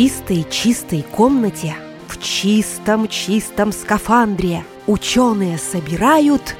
чистой-чистой комнате, в чистом-чистом скафандре ученые собирают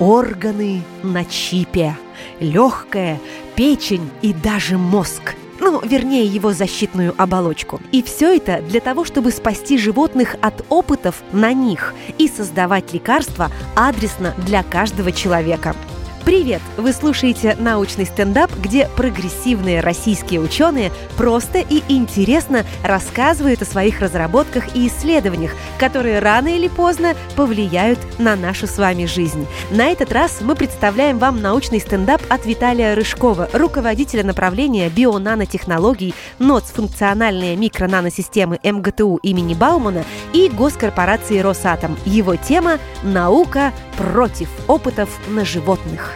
органы на чипе. Легкое, печень и даже мозг. Ну, вернее, его защитную оболочку. И все это для того, чтобы спасти животных от опытов на них и создавать лекарства адресно для каждого человека. Привет! Вы слушаете научный стендап, где прогрессивные российские ученые просто и интересно рассказывают о своих разработках и исследованиях, которые рано или поздно повлияют на нашу с вами жизнь. На этот раз мы представляем вам научный стендап от Виталия Рыжкова, руководителя направления бионанотехнологий НОЦ функциональные микронаносистемы МГТУ имени Баумана и госкорпорации Росатом. Его тема «Наука против опытов на животных».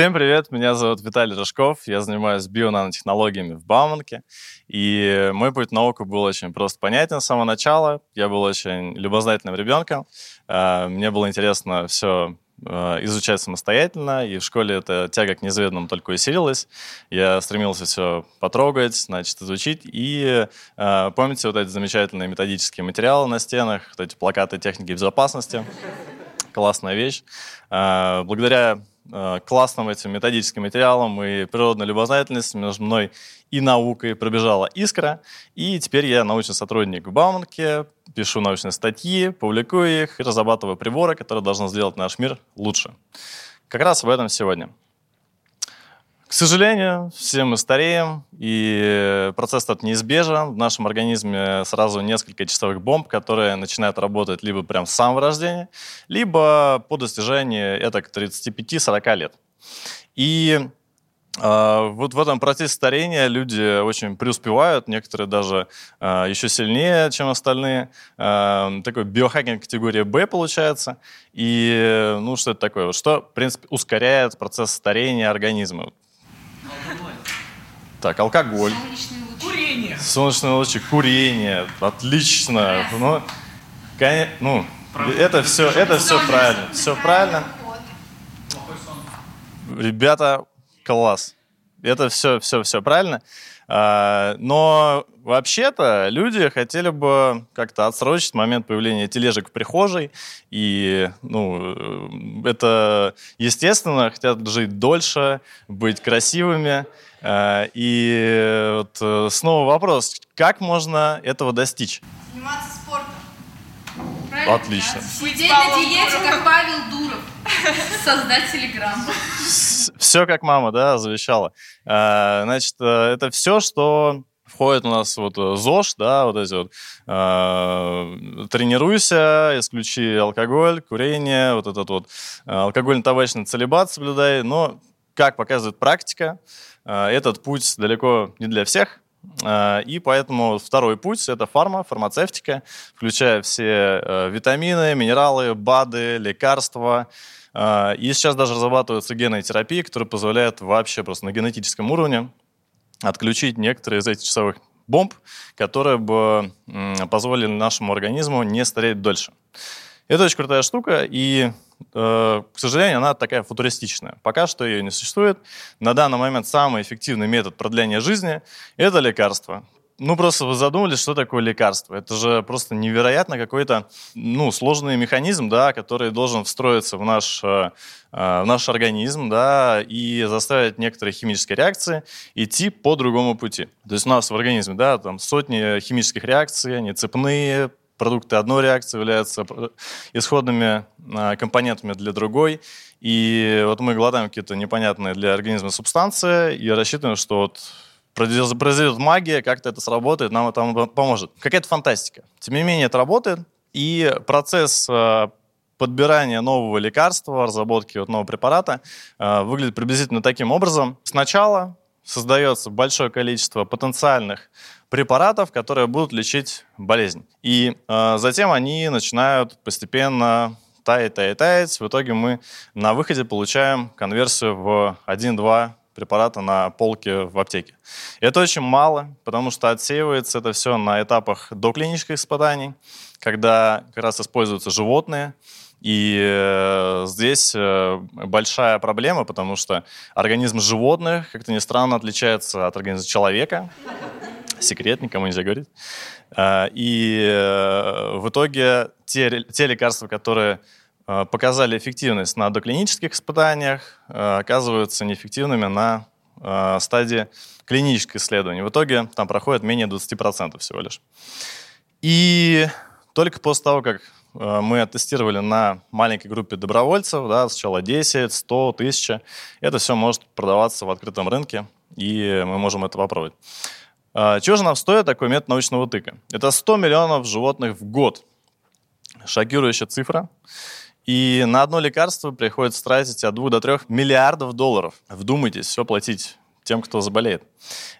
Всем привет, меня зовут Виталий Рожков, я занимаюсь бионанотехнологиями в Бауманке, и мой путь в науку был очень просто понятен с самого начала. Я был очень любознательным ребенком, э, мне было интересно все изучать самостоятельно, и в школе эта тяга к неизведанному только усилилась. Я стремился все потрогать, значит, изучить. И э, помните вот эти замечательные методические материалы на стенах, вот эти плакаты техники безопасности? Классная вещь. Э, благодаря Э, классным этим методическим материалом и природной любознательностью между мной и наукой пробежала искра. И теперь я научный сотрудник в Бауманке, пишу научные статьи, публикую их и разрабатываю приборы, которые должны сделать наш мир лучше. Как раз об этом сегодня. К сожалению, все мы стареем, и процесс этот неизбежен. В нашем организме сразу несколько часовых бомб, которые начинают работать либо прямо с самого рождения, либо по достижении это к 35-40 лет. И вот в этом процессе старения люди очень преуспевают, некоторые даже э, еще сильнее, чем остальные. Э, такой биохакинг категории Б получается. И ну что это такое? Что, в принципе, ускоряет процесс старения организма? Так, алкоголь. Солнечные лучи. Курение. Солнечные лучи, курение. Отлично. Ну, ну это все, это все правильно. Все правильно. Ребята, класс. Это все, все, все правильно. А, Но вообще-то люди хотели бы как-то отсрочить момент появления тележек в прихожей. И, ну, это естественно, хотят жить дольше, быть красивыми. А, И вот э, снова вопрос, как можно этого достичь? Заниматься спортом. Правильно? Отлично. Сидеть на диете, как Павел Дуров. Создать телеграм. Все как мама, да, завещала. А, Значит, э, это все, что входит у нас вот э, ЗОЖ, да, вот эти вот э, тренируйся, исключи алкоголь, курение, вот этот вот э, алкогольно-табачный целебат соблюдай. Но, как показывает практика, э, этот путь далеко не для всех. Э, И поэтому второй путь – это фарма, фармацевтика, включая все э, витамины, минералы, БАДы, лекарства. Э, И сейчас даже разрабатываются генные терапии, которые позволяют вообще просто на генетическом уровне отключить некоторые из этих часовых бомб, которые бы позволили нашему организму не стареть дольше. Это очень крутая штука, и, э, к сожалению, она такая футуристичная. Пока что ее не существует. На данный момент самый эффективный метод продления жизни – это лекарство. Ну, просто вы задумались, что такое лекарство. Это же просто невероятно какой-то, ну, сложный механизм, да, который должен встроиться в наш, э, э, в наш организм, да, и заставить некоторые химические реакции идти по другому пути. То есть у нас в организме, да, там сотни химических реакций, они цепные, продукты одной реакции являются исходными э, компонентами для другой. И вот мы глотаем какие-то непонятные для организма субстанции и рассчитываем, что вот произойдет магия, как-то это сработает, нам это поможет. Какая-то фантастика. Тем не менее, это работает. И процесс э, подбирания нового лекарства, разработки вот нового препарата э, выглядит приблизительно таким образом. Сначала создается большое количество потенциальных препаратов, которые будут лечить болезнь. И э, затем они начинают постепенно таять, таять, таять. В итоге мы на выходе получаем конверсию в 1-2 препарата на полке в аптеке. Это очень мало, потому что отсеивается это все на этапах доклинических испытаний, когда как раз используются животные, И э, здесь э, большая проблема, потому что организм животных, как-то ни странно, отличается от организма человека. Секрет, никому нельзя говорить. Э, и э, в итоге те, те лекарства, которые э, показали эффективность на доклинических испытаниях, э, оказываются неэффективными на э, стадии клинических исследований. В итоге там проходит менее 20% всего лишь. И только после того, как мы тестировали на маленькой группе добровольцев, да, сначала 10, 100, 1000, это все может продаваться в открытом рынке, и мы можем это попробовать. А, чего же нам стоит такой метод научного тыка? Это 100 миллионов животных в год. Шокирующая цифра. И на одно лекарство приходится тратить от 2 до 3 миллиардов долларов. Вдумайтесь, все платить тем, кто заболеет.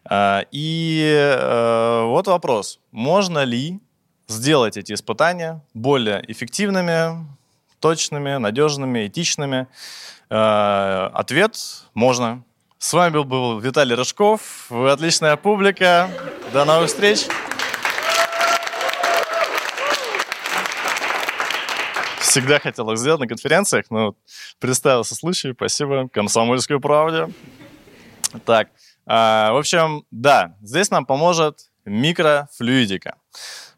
А, и э, вот вопрос. Можно ли сделать эти испытания более эффективными, точными, надежными, этичными? Э, ответ – можно. С вами был, был Виталий Рыжков. Вы отличная публика. До новых встреч. Всегда хотел их сделать на конференциях, но представился случай. Спасибо. Комсомольской правде. Так, а, в общем, да, здесь нам поможет микрофлюидика.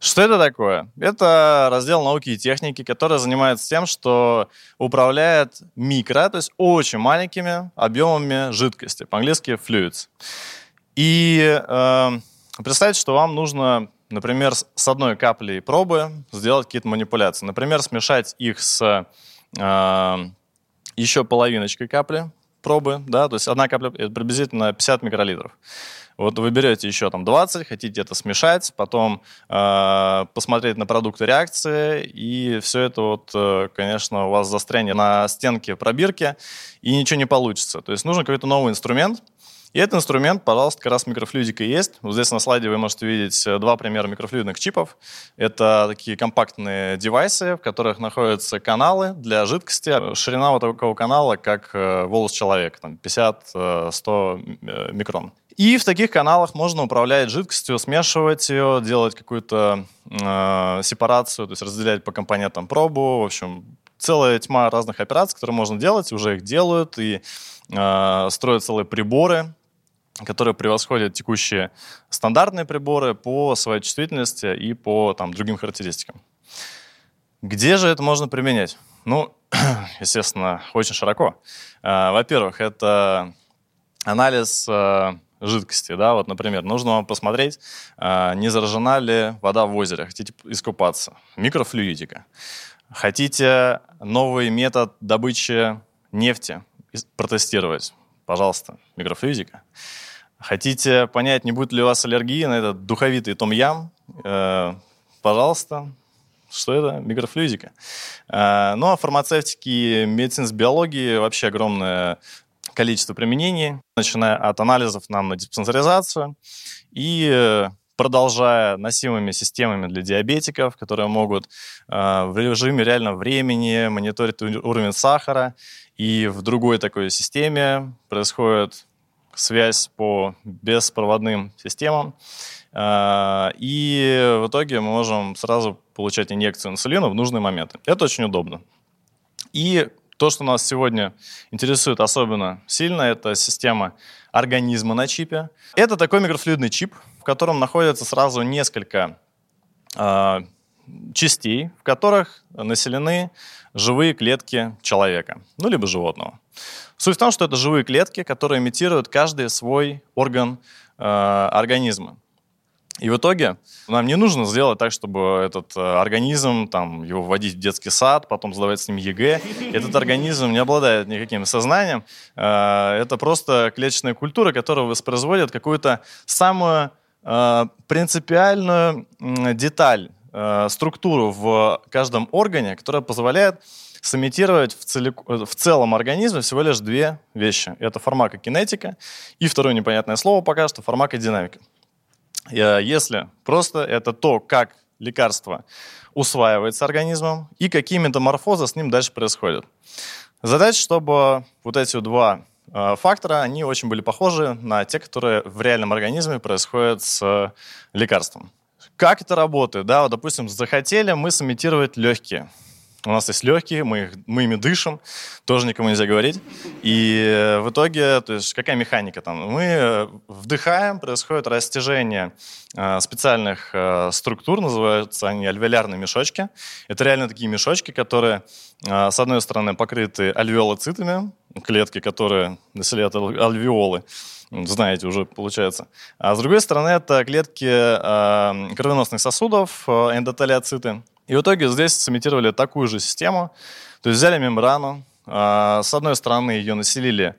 Что это такое? Это раздел науки и техники, который занимается тем, что управляет микро, то есть очень маленькими объемами жидкости, по-английски fluids. И э, представьте, что вам нужно, например, с одной каплей пробы сделать какие-то манипуляции. Например, смешать их с э, еще половиночкой капли пробы, да, то есть одна капля это приблизительно 50 микролитров. Вот вы берете еще там 20, хотите это смешать, потом э, посмотреть на продукты реакции, и все это вот, э, конечно, у вас застрянет на стенке пробирки, и ничего не получится. То есть нужен какой-то новый инструмент, и этот инструмент, пожалуйста, как раз микрофлюидика есть. Вот здесь на слайде вы можете видеть э, два примера микрофлюидных чипов. Это такие компактные девайсы, в которых находятся каналы для жидкости. Ширина вот такого канала, как э, волос человека, там 50-100 э, микрон. И в таких каналах можно управлять жидкостью, смешивать ее, делать какую-то э, сепарацию, то есть разделять по компонентам пробу. В общем, целая тьма разных операций, которые можно делать, уже их делают и э, строят целые приборы, которые превосходят текущие стандартные приборы по своей чувствительности и по там, другим характеристикам. Где же это можно применять? Ну, естественно, очень широко. Э, во-первых, это анализ э, жидкости. Да? Вот, например, нужно вам посмотреть, э, не заражена ли вода в озере. Хотите искупаться. Микрофлюидика. Хотите новый метод добычи нефти протестировать? Пожалуйста, микрофлюидика. Хотите понять, не будет ли у вас аллергии на этот духовитый том-ям? Э, пожалуйста, что это? Микрофлюидика. Э, ну, а фармацевтики, медицинской биологии вообще огромное количество применений, начиная от анализов нам на диспансеризацию и э, продолжая носимыми системами для диабетиков, которые могут э, в режиме реального времени мониторить уровень сахара, и в другой такой системе происходит связь по беспроводным системам. А, и в итоге мы можем сразу получать инъекцию инсулина в нужные моменты. Это очень удобно. И то, что нас сегодня интересует особенно сильно, это система организма на чипе. Это такой микрофлюидный чип, в котором находится сразу несколько э, частей, в которых населены живые клетки человека, ну либо животного. Суть в том, что это живые клетки, которые имитируют каждый свой орган э, организма. И в итоге нам не нужно сделать так, чтобы этот э, организм, там, его вводить в детский сад, потом сдавать с ним ЕГЭ. Этот организм не обладает никаким сознанием. Э, это просто клеточная культура, которая воспроизводит какую-то самую э, принципиальную деталь, структуру в каждом органе, которая позволяет сымитировать в, целик... в целом организме всего лишь две вещи. Это фармакокинетика и второе непонятное слово пока что фармакодинамика. Если просто это то, как лекарство усваивается организмом и какие метаморфозы с ним дальше происходят. Задача, чтобы вот эти два э, фактора, они очень были похожи на те, которые в реальном организме происходят с лекарством. Как это работает? Да, вот, допустим, захотели мы сымитировать легкие. у нас есть легкие, мы, их, мы ими дышим, тоже никому нельзя говорить. И э, в итоге, то есть какая механика там? Мы э, вдыхаем, происходит растяжение э, специальных структур, называются они альвеолярные мешочки. Это реально такие мешочки, которые, с одной стороны, покрыты альвеолоцитами, клетки, которые населяют альвеолы, знаете уже, получается. А с другой стороны, это клетки э, кровеносных сосудов, э, эндотелиоциты, и в итоге здесь сымитировали такую же систему. То есть взяли мембрану, а, с одной стороны ее населили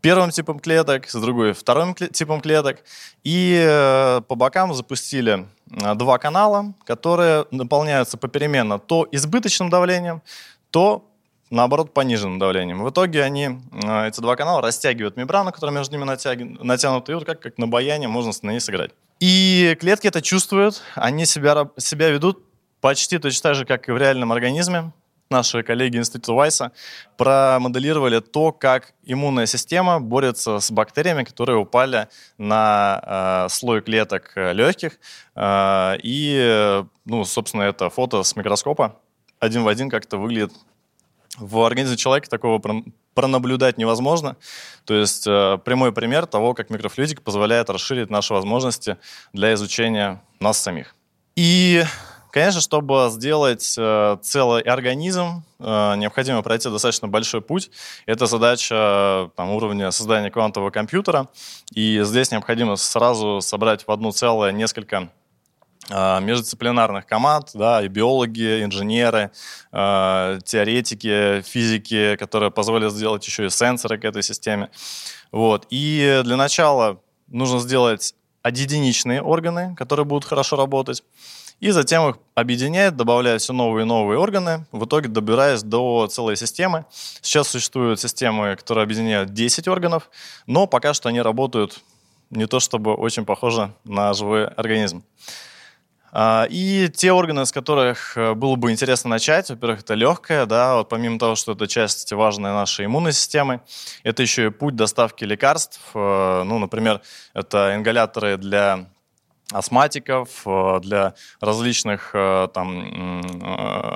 первым типом клеток, с другой вторым типом клеток. И э, по бокам запустили два канала, которые наполняются попеременно то избыточным давлением, то наоборот, пониженным давлением. В итоге они, а, эти два канала, растягивают мембрану, которая между ними натяг... натянута, и вот как, как на баяне можно на ней сыграть. И клетки это чувствуют, они себя, себя ведут почти точно так же, как и в реальном организме. Наши коллеги Института Вайса промоделировали то, как иммунная система борется с бактериями, которые упали на э, слой клеток легких. Э, и, ну, собственно, это фото с микроскопа один в один как это выглядит в организме человека такого пронаблюдать невозможно. То есть э, прямой пример того, как микрофлюидик позволяет расширить наши возможности для изучения нас самих. И Конечно, чтобы сделать э, целый организм, э, необходимо пройти достаточно большой путь. Это задача там, уровня создания квантового компьютера. И здесь необходимо сразу собрать в одну целое несколько междисциплинарных команд, да, и биологи, инженеры, э, теоретики, физики, которые позволят сделать еще и сенсоры к этой системе. Вот. И для начала нужно сделать одиничные органы, которые будут хорошо работать и затем их объединяет, добавляя все новые и новые органы, в итоге добираясь до целой системы. Сейчас существуют системы, которые объединяют 10 органов, но пока что они работают не то чтобы очень похоже на живой организм. А, и те органы, с которых э, было бы интересно начать, во-первых, это легкое, да, вот помимо того, что это часть важная нашей иммунной системы, это еще и путь доставки лекарств, э, ну, например, это ингаляторы для астматиков, э, для различных там,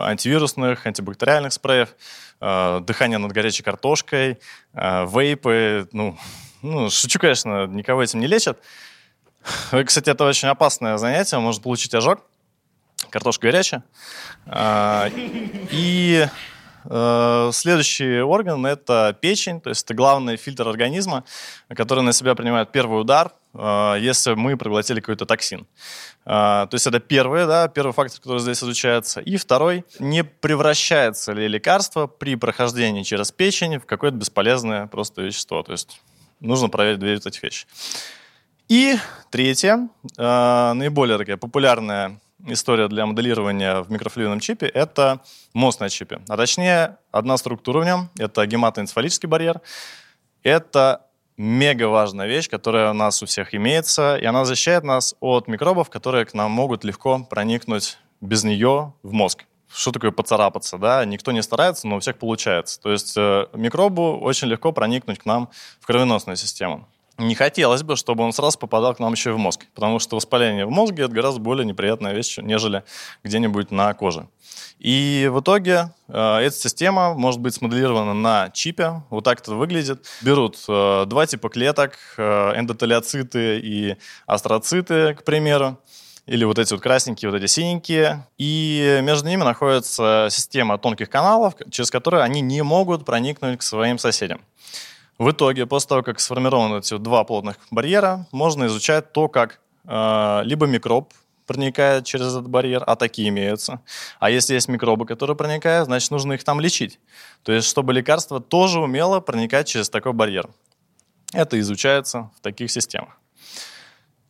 антивирусных, антибактериальных спреев, дыхание над горячей картошкой, вейпы. Ну, ну, шучу, конечно, никого этим не лечат. Кстати, это очень опасное занятие, может получить ожог. Картошка горячая. И следующий орган – это печень, то есть это главный фильтр организма, который на себя принимает первый удар, а, если мы проглотили какой-то токсин. А, то есть это первый, да, первый фактор, который здесь изучается. И второй, не превращается ли лекарство при прохождении через печень в какое-то бесполезное просто вещество. То есть нужно проверить две этих вещи. И третье, а, наиболее такая популярная история для моделирования в микрофлюидном чипе – это мост на чипе. А точнее, одна структура в нем – это гематоэнцефалический барьер. Это мега важная вещь, которая у нас у всех имеется, и она защищает нас от микробов, которые к нам могут легко проникнуть без нее в мозг. Что такое поцарапаться, да? Никто не старается, но у всех получается. То есть э, микробу очень легко проникнуть к нам в кровеносную систему. Не хотелось бы, чтобы он сразу попадал к нам еще и в мозг, потому что воспаление в мозге – это гораздо более неприятная вещь, нежели где-нибудь на коже. И в итоге э, эта система может быть смоделирована на чипе. Вот так это выглядит. Берут э, два типа клеток, э, эндотелиоциты и астроциты, к примеру или вот эти вот красненькие, вот эти синенькие. И между ними находится система тонких каналов, через которые они не могут проникнуть к своим соседям. В итоге, после того, как сформированы эти два плотных барьера, можно изучать то, как э, либо микроб проникает через этот барьер, а такие имеются. А если есть микробы, которые проникают, значит, нужно их там лечить. То есть, чтобы лекарство тоже умело проникать через такой барьер. Это изучается в таких системах.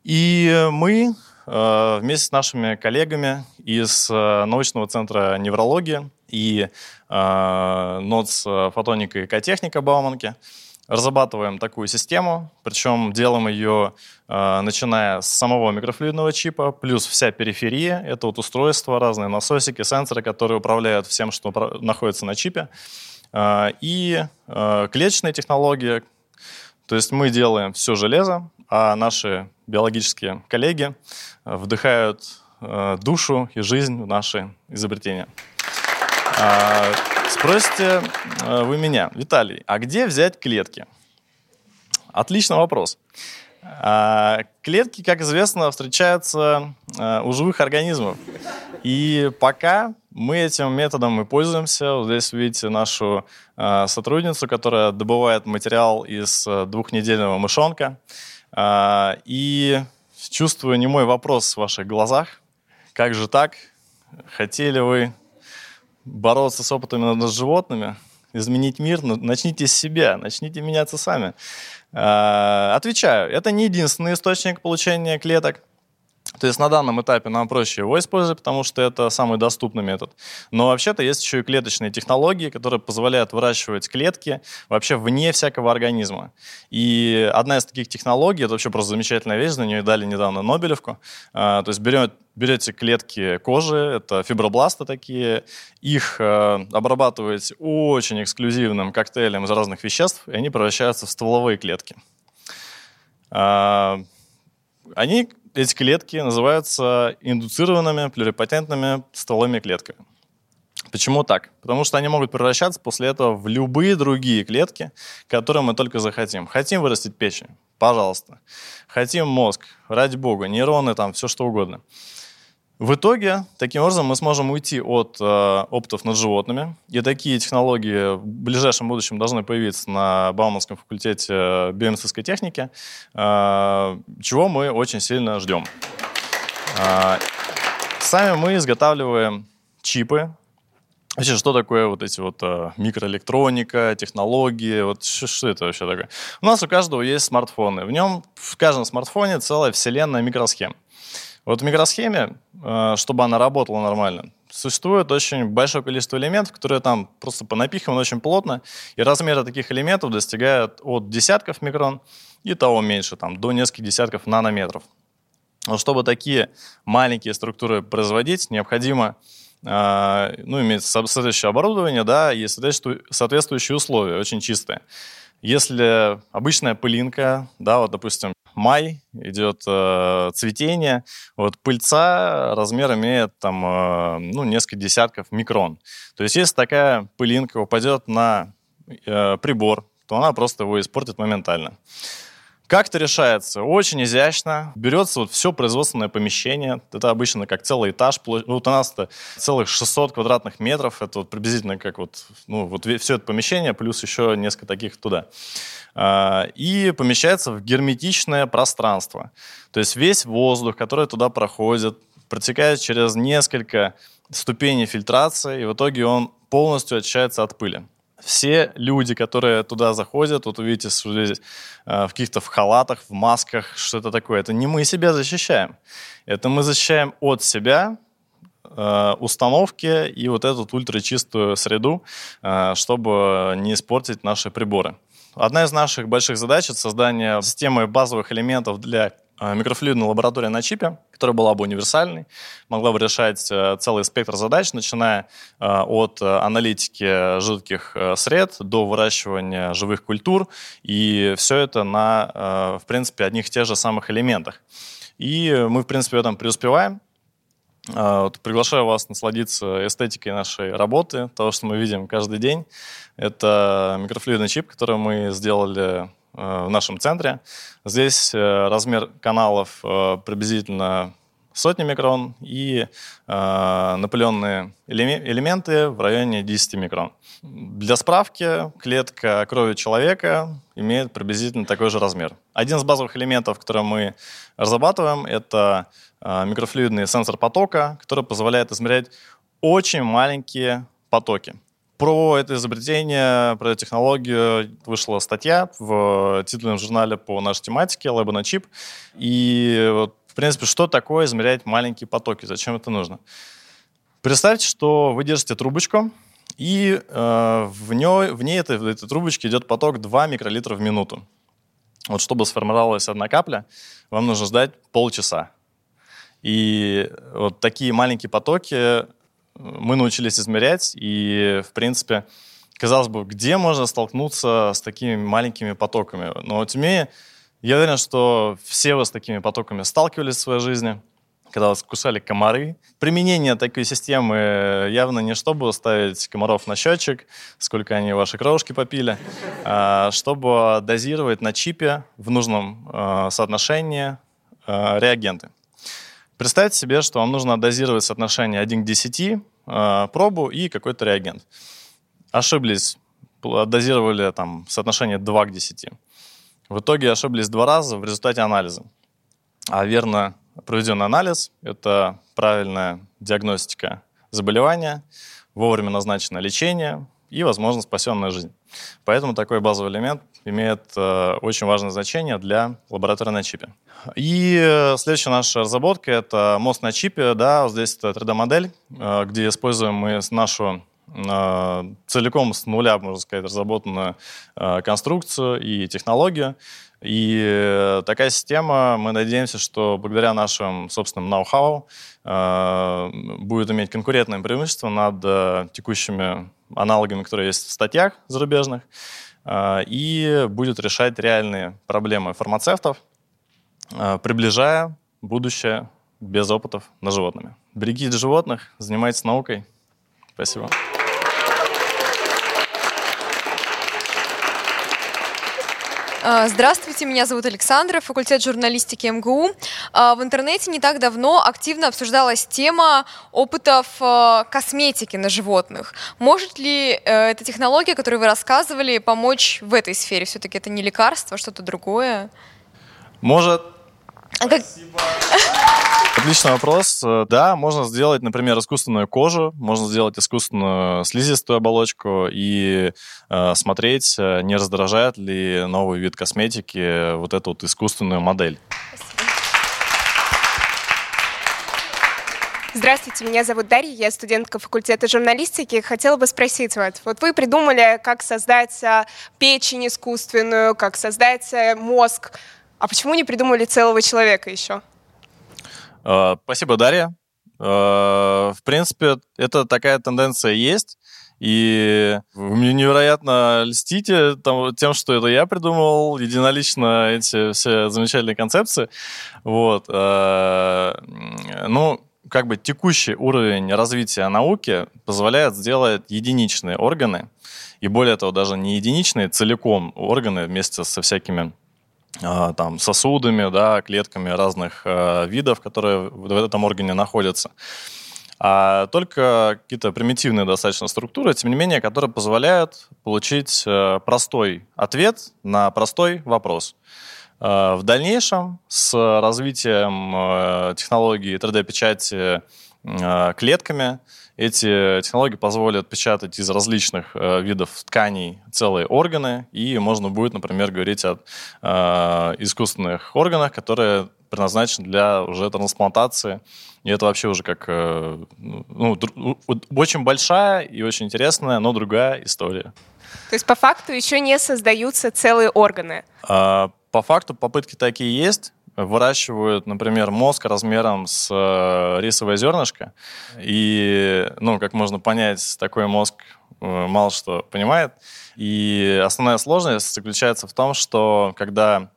И мы э, вместе с нашими коллегами из э, научного центра неврологии и э, НОЦ фотоника и экотехника Бауманки – разрабатываем такую систему, причем делаем ее, э, начиная с самого микрофлюидного чипа, плюс вся периферия, это вот устройства, разные насосики, сенсоры, которые управляют всем, что находится на чипе, э, и э, клеточные технологии, то есть мы делаем все железо, а наши биологические коллеги вдыхают душу и жизнь в наши изобретения. Спросите э, вы меня, Виталий, а где взять клетки? Отличный вопрос. А, клетки, как известно, встречаются э, у живых организмов. И пока мы этим методом и пользуемся. Вот здесь видите нашу э, сотрудницу, которая добывает материал из двухнедельного мышонка. А, и чувствую немой вопрос в ваших глазах. Как же так? Хотели вы бороться с опытами над животными, изменить мир, начните с себя, начните меняться сами. А, отвечаю, это не единственный источник получения клеток. То есть на данном этапе нам проще его использовать, потому что это самый доступный метод. Но вообще-то есть еще и клеточные технологии, которые позволяют выращивать клетки вообще вне всякого организма. И одна из таких технологий, это вообще просто замечательная вещь, за нее дали недавно Нобелевку. А, то есть берем, берете клетки кожи, это фибробласты такие, их а, обрабатываете очень эксклюзивным коктейлем из разных веществ, и они превращаются в стволовые клетки. А, они эти клетки называются индуцированными плюрипатентными стволовыми клетками. Почему так? Потому что они могут превращаться после этого в любые другие клетки, которые мы только захотим. Хотим вырастить печень? Пожалуйста. Хотим мозг? Ради бога. Нейроны, там, все что угодно. В итоге, таким образом, мы сможем уйти от э, опытов над животными, и такие технологии в ближайшем будущем должны появиться на Бауманском факультете биомедицинской техники, э, чего мы очень сильно ждем. Э, сами мы изготавливаем чипы. Вообще, что такое вот эти вот э, микроэлектроника, технологии, вот что, что это вообще такое? У нас у каждого есть смартфоны. В нем, в каждом смартфоне целая вселенная микросхем. Вот в микросхеме, э, чтобы она работала нормально, существует очень большое количество элементов, которые там просто понапиханы очень плотно, и размеры таких элементов достигают от десятков микрон и того меньше, там, до нескольких десятков нанометров. Но чтобы такие маленькие структуры производить, необходимо э, ну, иметь соответствующее оборудование да, и соответствующие условия, очень чистые. Если обычная пылинка, да, вот, допустим, май, идет э, цветение, вот пыльца размер имеет там, э, ну, несколько десятков микрон. То есть если такая пылинка упадет на э, прибор, то она просто его испортит моментально. Как это решается? Очень изящно. Берется вот все производственное помещение. Это обычно как целый этаж. Ну, вот у нас это целых 600 квадратных метров. Это вот приблизительно как вот, ну, вот все это помещение, плюс еще несколько таких туда. А, и помещается в герметичное пространство. То есть весь воздух, который туда проходит, протекает через несколько ступеней фильтрации, и в итоге он полностью очищается от пыли все люди, которые туда заходят, вот увидите, что здесь э, в каких-то в халатах, в масках, что это такое. Это не мы себя защищаем. Это мы защищаем от себя, э, установки и вот эту ультрачистую среду, э, чтобы не испортить наши приборы. Одна из наших больших задач — это создание системы базовых элементов для микрофлюидная лаборатория на чипе, которая была бы универсальной, могла бы решать э, целый спектр задач, начиная э, от аналитики жидких сред до выращивания живых культур, и все это на, в принципе, одних и тех же самых элементах. И мы, в принципе, в этом преуспеваем. Приглашаю вас насладиться эстетикой нашей работы, того, что мы видим каждый день. Это микрофлюидный чип, который мы сделали Э, в нашем центре. Здесь э, размер каналов э, приблизительно сотни микрон и напыленные элементы в районе 10 микрон. Для справки, клетка крови человека имеет приблизительно такой же размер. Один из базовых элементов, который мы разрабатываем, это микрофлюидный сенсор потока, который позволяет измерять очень маленькие потоки. Про это изобретение, про эту технологию вышла статья в титульном журнале по нашей тематике «Lab на чип». И, вот, в принципе, что такое измерять маленькие потоки, зачем это нужно? Представьте, что вы держите трубочку, и э, в, ней, в ней этой, этой трубочке идет поток 2 микролитра в минуту. Вот чтобы сформировалась одна капля, вам нужно ждать полчаса. И вот такие маленькие потоки мы научились измерять, и, в принципе, казалось бы, где можно столкнуться с такими маленькими потоками? Но тем не я уверен, что все вы с такими потоками сталкивались в своей жизни. когда вас кусали комары. Применение такой системы явно не чтобы ставить комаров на счетчик, сколько они ваши кровушки попили, а чтобы дозировать на чипе в нужном э, соотношении э, реагенты. Представьте себе, что вам нужно дозировать соотношение 1 к 10, э, пробу и какой-то реагент. Ошиблись, дозировали там соотношение 2 к 10. В итоге ошиблись два раза в результате анализа. А верно проведенный анализ – это правильная диагностика заболевания, вовремя назначенное лечение и, возможно, спасенная жизнь. Поэтому такой базовый элемент имеет э, очень важное значение для лаборатории на чипе. И э, следующая наша разработка – это мост на чипе. Да, вот здесь это 3D-модель, э, где используем мы нашу э, целиком с нуля, можно сказать, разработанную э, конструкцию и технологию. И э, такая система, мы надеемся, что благодаря нашим собственным ноу-хау э, будет иметь конкурентное преимущество над э, текущими аналогами, которые есть в статьях зарубежных, и будет решать реальные проблемы фармацевтов, приближая будущее без опытов на животными. Берегите животных, занимайтесь наукой. Спасибо. Здравствуйте, меня зовут Александра, факультет журналистики МГУ. А, в интернете не так давно активно обсуждалась тема опытов а, косметики на животных. Может ли э, эта технология, которую вы рассказывали, помочь в этой сфере? Все-таки это не лекарство, что-то другое? Может. Спасибо. Отличный вопрос. Да, можно сделать, например, искусственную кожу, можно сделать искусственную слизистую оболочку и э, смотреть, э, не раздражает ли новый вид косметики вот эту вот искусственную модель. Здравствуйте, меня зовут Дарья, я студентка факультета журналистики. Хотела бы спросить вас, вот вы придумали, как создать а, печень искусственную, как создать э, мозг, а почему не придумали целого человека еще? Э, спасибо, Дарья. Э, в принципе, это такая тенденция есть. И вы мне невероятно льстите тем, что это я придумал единолично эти все замечательные концепции. Вот. Э, ну, как бы текущий уровень развития науки позволяет сделать единичные органы, и более того, даже не единичные, целиком органы вместе со всякими там, сосудами, да, клетками разных э, видов, которые в этом органе находятся. А только какие-то примитивные достаточно структуры, тем не менее, которые позволяют получить э, простой ответ на простой вопрос. Э, в дальнейшем с развитием технологии 3D-печати клетками эти технологии позволят печатать из различных э, видов тканей целые органы, и можно будет, например, говорить о э, искусственных органах, которые предназначены для уже трансплантации. И это вообще уже как э, ну, очень большая и очень интересная, но другая история. То есть по факту еще не создаются целые органы? А, по факту попытки такие есть выращивают, например, мозг размером с э, рисовое зернышко. И, ну, как можно понять, такой мозг э, мало что понимает. И основная сложность заключается в том, что когда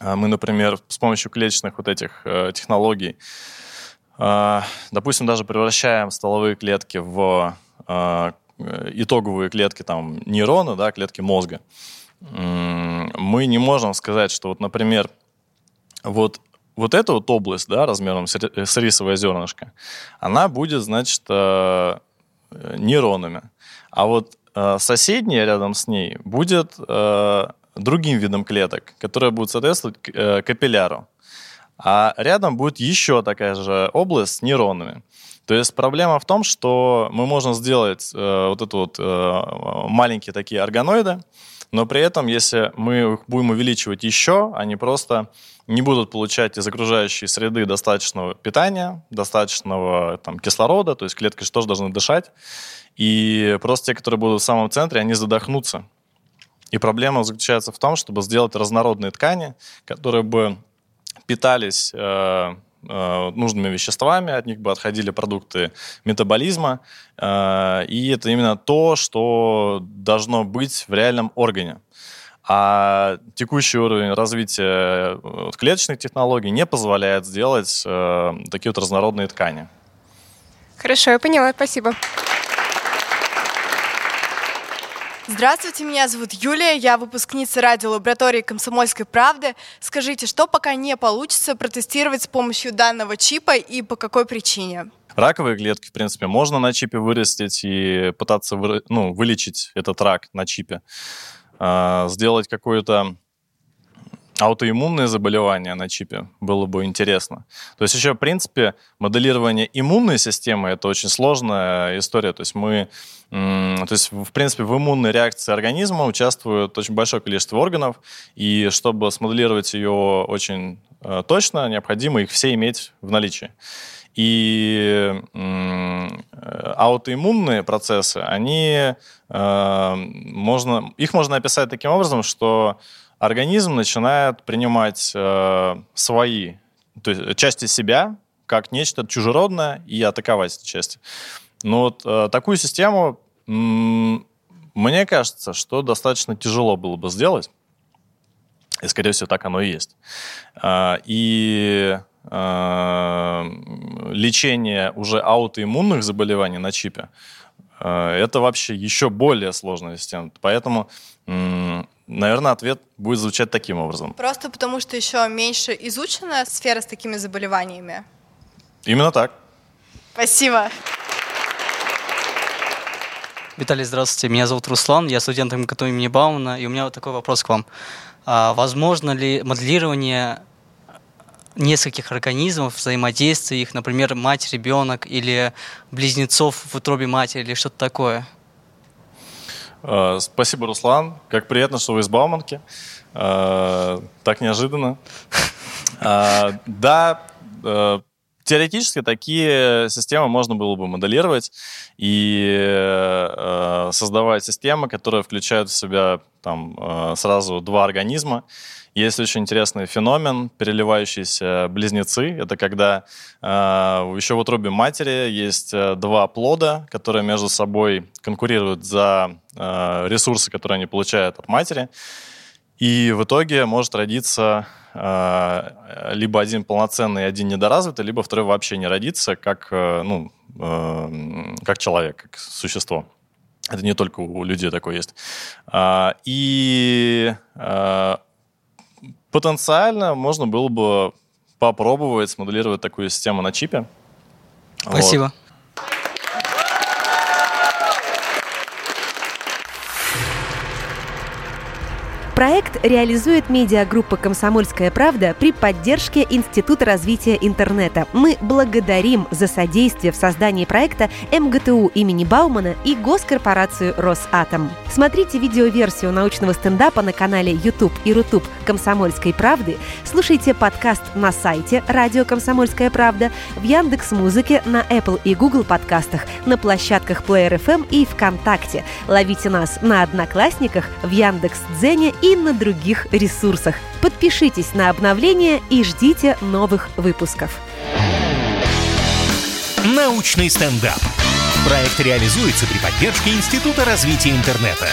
э, мы, например, с помощью клеточных вот этих технологий, допустим, даже превращаем стволовые клетки в итоговые клетки там нейроны, да, клетки мозга, мы не можем сказать, что вот, например, вот вот эта вот область, да, размером с рисовое зернышко, она будет, значит, э, нейронами. А вот э, соседняя рядом с ней будет э, другим видом клеток, которые будут соответствовать капилляру. А рядом будет еще такая же область с нейронами. То есть проблема в том, что мы можем сделать вот это вот маленькие такие органоиды, но при этом, если мы их будем увеличивать еще, они просто не будут получать из окружающей среды достаточного питания, достаточного там, кислорода, то есть клетки же тоже должны дышать. И просто те, которые будут в самом центре, они задохнутся. И проблема заключается в том, чтобы сделать разнородные ткани, которые бы питались э, э, нужными веществами, от них бы отходили продукты метаболизма. Э, и это именно то, что должно быть в реальном органе. А текущий уровень развития вот, клеточных технологий не позволяет сделать э, такие вот разнородные ткани. Хорошо, я поняла, спасибо. Здравствуйте, меня зовут Юлия, я выпускница радиолаборатории «Комсомольской правды». Скажите, что пока не получится протестировать с помощью данного чипа и по какой причине? Раковые клетки, в принципе, можно на чипе вырастить и пытаться ну, вылечить этот рак на чипе. А, сделать какое-то аутоиммунные заболевания на чипе было бы интересно. То есть еще, в принципе, моделирование иммунной системы — это очень сложная история. То есть мы, то есть, в принципе, в иммунной реакции организма участвует очень большое количество органов, и чтобы смоделировать ее очень э, точно, необходимо их все иметь в наличии. И э, аутоиммунные процессы, они э, можно, их можно описать таким образом, что организм начинает принимать э, свои то есть, части себя как нечто чужеродное и атаковать эти части. Но вот э, такую систему, м- мне кажется, что достаточно тяжело было бы сделать. И, скорее всего, так оно и есть. Э, и э, лечение уже аутоиммунных заболеваний на чипе э, это вообще еще более сложная система. Поэтому Наверное, ответ будет звучать таким образом. Просто потому, что еще меньше изучена сфера с такими заболеваниями. Именно так. Спасибо. Виталий, здравствуйте. Меня зовут Руслан, я студент МКТУ имени Баумана, и у меня вот такой вопрос к вам. А, возможно ли моделирование нескольких организмов, взаимодействия их, например, мать, ребенок или близнецов в утробе матери или что-то такое? Э, спасибо, Руслан. Как приятно, что вы из Бауманки. Э, так неожиданно. Э, да, теоретически такие системы можно было бы моделировать и создавать системы, которые включают в себя там, сразу два организма. Есть очень интересный феномен, переливающиеся близнецы. Это когда э, еще в утробе матери есть э, два плода, которые между собой конкурируют за э, ресурсы, которые они получают от матери. И в итоге может родиться э, либо один полноценный, один недоразвитый, либо второй вообще не родится, как, э, ну, э, как человек, как существо. Это не только у людей такое есть. А, и а, потенциально можно было бы попробовать смоделировать такую систему на чипе. Спасибо. Вот. Проект реализует медиагруппа «Комсомольская правда» при поддержке Института развития интернета. Мы благодарим за содействие в создании проекта МГТУ имени Баумана и госкорпорацию «Росатом». Смотрите видеоверсию научного стендапа на канале YouTube и Рутуб «Комсомольской правды», слушайте подкаст на сайте «Радио Комсомольская правда», в Яндекс Музыке, на Apple и Google подкастах, на площадках Player FM и ВКонтакте. Ловите нас на Одноклассниках, в Яндекс Дзене и и на других ресурсах. Подпишитесь на обновления и ждите новых выпусков. Научный стендап. Проект реализуется при поддержке Института развития интернета.